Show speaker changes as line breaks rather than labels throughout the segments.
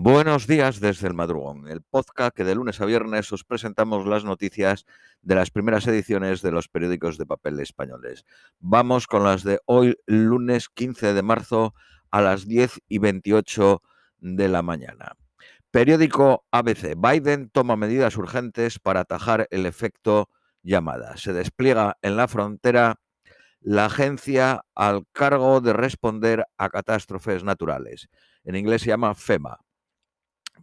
Buenos días desde el madrugón, el podcast que de lunes a viernes os presentamos las noticias de las primeras ediciones de los periódicos de papel españoles. Vamos con las de hoy, lunes 15 de marzo a las 10 y 28 de la mañana. Periódico ABC. Biden toma medidas urgentes para atajar el efecto llamada. Se despliega en la frontera la agencia al cargo de responder a catástrofes naturales. En inglés se llama FEMA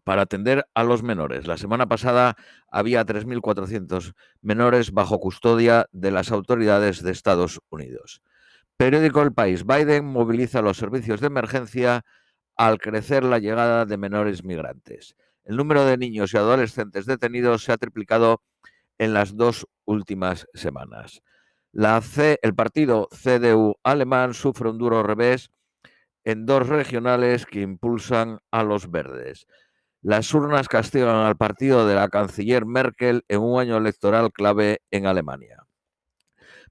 para atender a los menores. La semana pasada había 3.400 menores bajo custodia de las autoridades de Estados Unidos. Periódico El País. Biden moviliza los servicios de emergencia al crecer la llegada de menores migrantes. El número de niños y adolescentes detenidos se ha triplicado en las dos últimas semanas. El partido CDU alemán sufre un duro revés en dos regionales que impulsan a los verdes. Las urnas castigan al partido de la canciller Merkel en un año electoral clave en Alemania.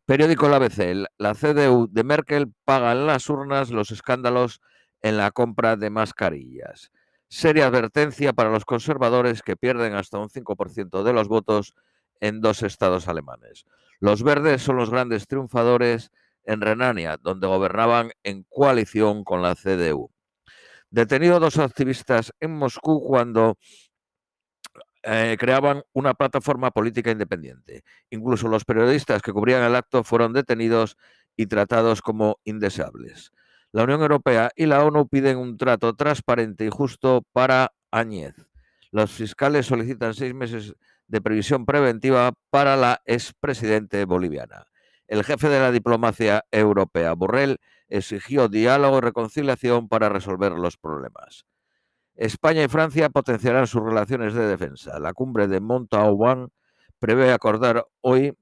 Periódico La ABC. La CDU de Merkel paga en las urnas los escándalos en la compra de mascarillas. Seria advertencia para los conservadores que pierden hasta un 5% de los votos en dos estados alemanes. Los verdes son los grandes triunfadores en Renania, donde gobernaban en coalición con la CDU. Detenido dos activistas en Moscú cuando eh, creaban una plataforma política independiente. Incluso los periodistas que cubrían el acto fueron detenidos y tratados como indeseables. La Unión Europea y la ONU piden un trato transparente y justo para Añez. Los fiscales solicitan seis meses de previsión preventiva para la expresidente boliviana. El jefe de la diplomacia europea, Borrell, exigió diálogo y reconciliación para resolver los problemas. España y Francia potenciarán sus relaciones de defensa. La cumbre de Montauban prevé acordar hoy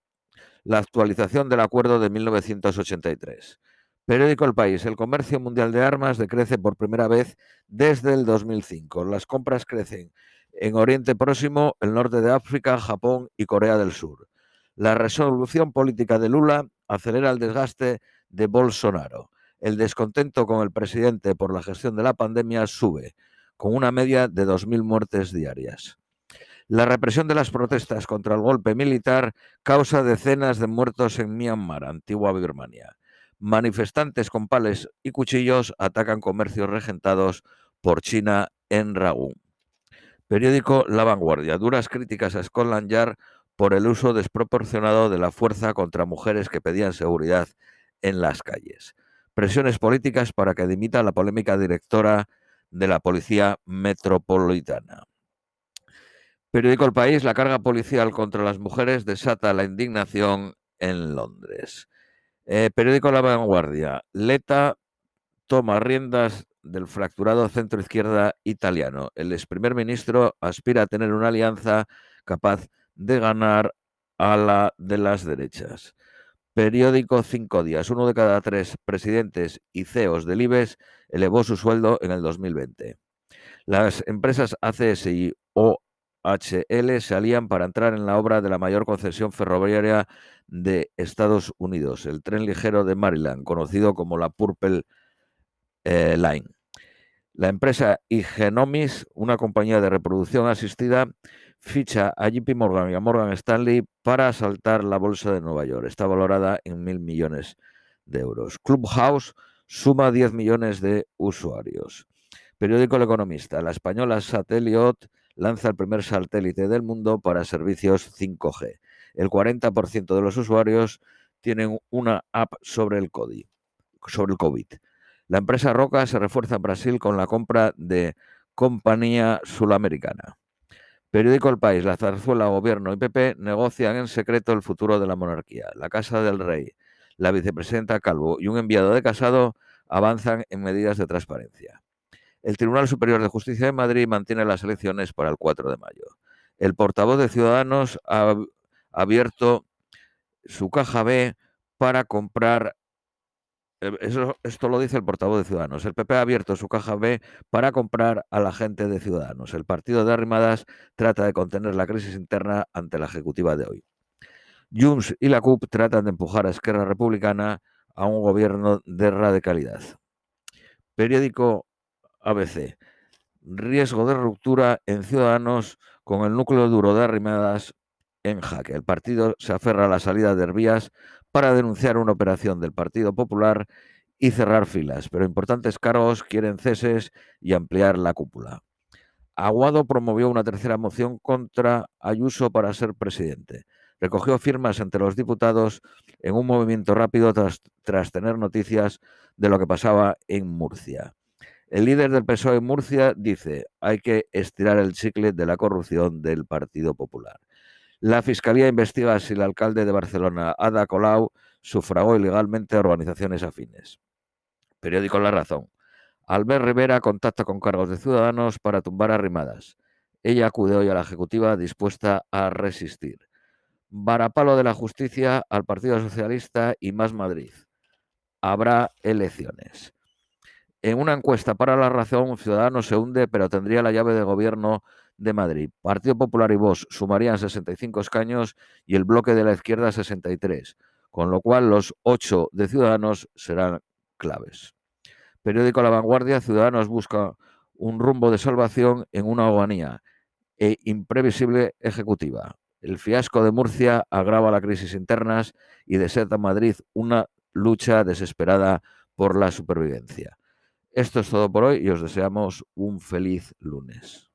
la actualización del acuerdo de 1983. Periódico El País. El comercio mundial de armas decrece por primera vez desde el 2005. Las compras crecen en Oriente Próximo, el norte de África, Japón y Corea del Sur. La resolución política de Lula acelera el desgaste de Bolsonaro. El descontento con el presidente por la gestión de la pandemia sube, con una media de 2.000 muertes diarias. La represión de las protestas contra el golpe militar causa decenas de muertos en Myanmar, antigua Birmania. Manifestantes con pales y cuchillos atacan comercios regentados por China en Ragún. Periódico La Vanguardia. Duras críticas a Scotland Yard por el uso desproporcionado de la fuerza contra mujeres que pedían seguridad en las calles. Presiones políticas para que dimita la polémica directora de la Policía Metropolitana. Periódico El País, la carga policial contra las mujeres desata la indignación en Londres. Eh, periódico La Vanguardia, Leta toma riendas del fracturado centro izquierda italiano. El ex primer ministro aspira a tener una alianza capaz de ganar a la de las derechas. Periódico Cinco Días. Uno de cada tres presidentes y CEOs del IBEX elevó su sueldo en el 2020. Las empresas ACS y OHL se alían para entrar en la obra de la mayor concesión ferroviaria de Estados Unidos, el tren ligero de Maryland, conocido como la Purple eh, Line. La empresa Igenomis, una compañía de reproducción asistida, ficha a JP Morgan y a Morgan Stanley para asaltar la bolsa de Nueva York. Está valorada en mil millones de euros. Clubhouse suma 10 millones de usuarios. Periódico El Economista. La española Sateliot lanza el primer satélite del mundo para servicios 5G. El 40% de los usuarios tienen una app sobre el COVID. Sobre el COVID. La empresa Roca se refuerza en Brasil con la compra de Compañía Sudamericana. Periódico El País, la zarzuela, gobierno y PP negocian en secreto el futuro de la monarquía. La Casa del Rey, la vicepresidenta Calvo y un enviado de Casado avanzan en medidas de transparencia. El Tribunal Superior de Justicia de Madrid mantiene las elecciones para el 4 de mayo. El portavoz de Ciudadanos ha abierto su caja B para comprar eh, esto lo dice el portavoz de Ciudadanos. El PP ha abierto su caja B para comprar a la gente de Ciudadanos. El partido de Arrimadas trata de contener la crisis interna ante la ejecutiva de hoy. Junts y la CUP tratan de empujar a Esquerra Republicana a un gobierno de radicalidad. Periódico ABC. riesgo de ruptura en Ciudadanos con el núcleo duro de Arrimadas en jaque. El partido se aferra a la salida de Herbías para denunciar una operación del Partido Popular y cerrar filas, pero importantes cargos quieren ceses y ampliar la cúpula. Aguado promovió una tercera moción contra Ayuso para ser presidente. Recogió firmas entre los diputados en un movimiento rápido tras, tener noticias de lo que pasaba en Murcia. El líder del PSOE en Murcia dice, hay que estirar el chicle de la corrupción del Partido Popular. La Fiscalía investiga si el alcalde de Barcelona, Ada Colau, sufragó ilegalmente organizaciones afines. Periódico La Razón. Albert Rivera contacta con cargos de ciudadanos para tumbar arrimadas. Ella acude hoy a la Ejecutiva dispuesta a resistir. Varapalo de la Justicia al Partido Socialista y Más Madrid. Habrá elecciones. En una encuesta para la razón, Ciudadanos se hunde, pero tendría la llave de gobierno de Madrid. Partido Popular y Vox sumarían 65 escaños y el bloque de la izquierda 63, con lo cual los ocho de Ciudadanos serán claves. Periódico La Vanguardia, Ciudadanos busca un rumbo de salvación en una agonía e imprevisible ejecutiva. El fiasco de Murcia agrava la crisis internas y desata Madrid una lucha desesperada por la supervivencia. Esto es todo por hoy y os deseamos un feliz lunes.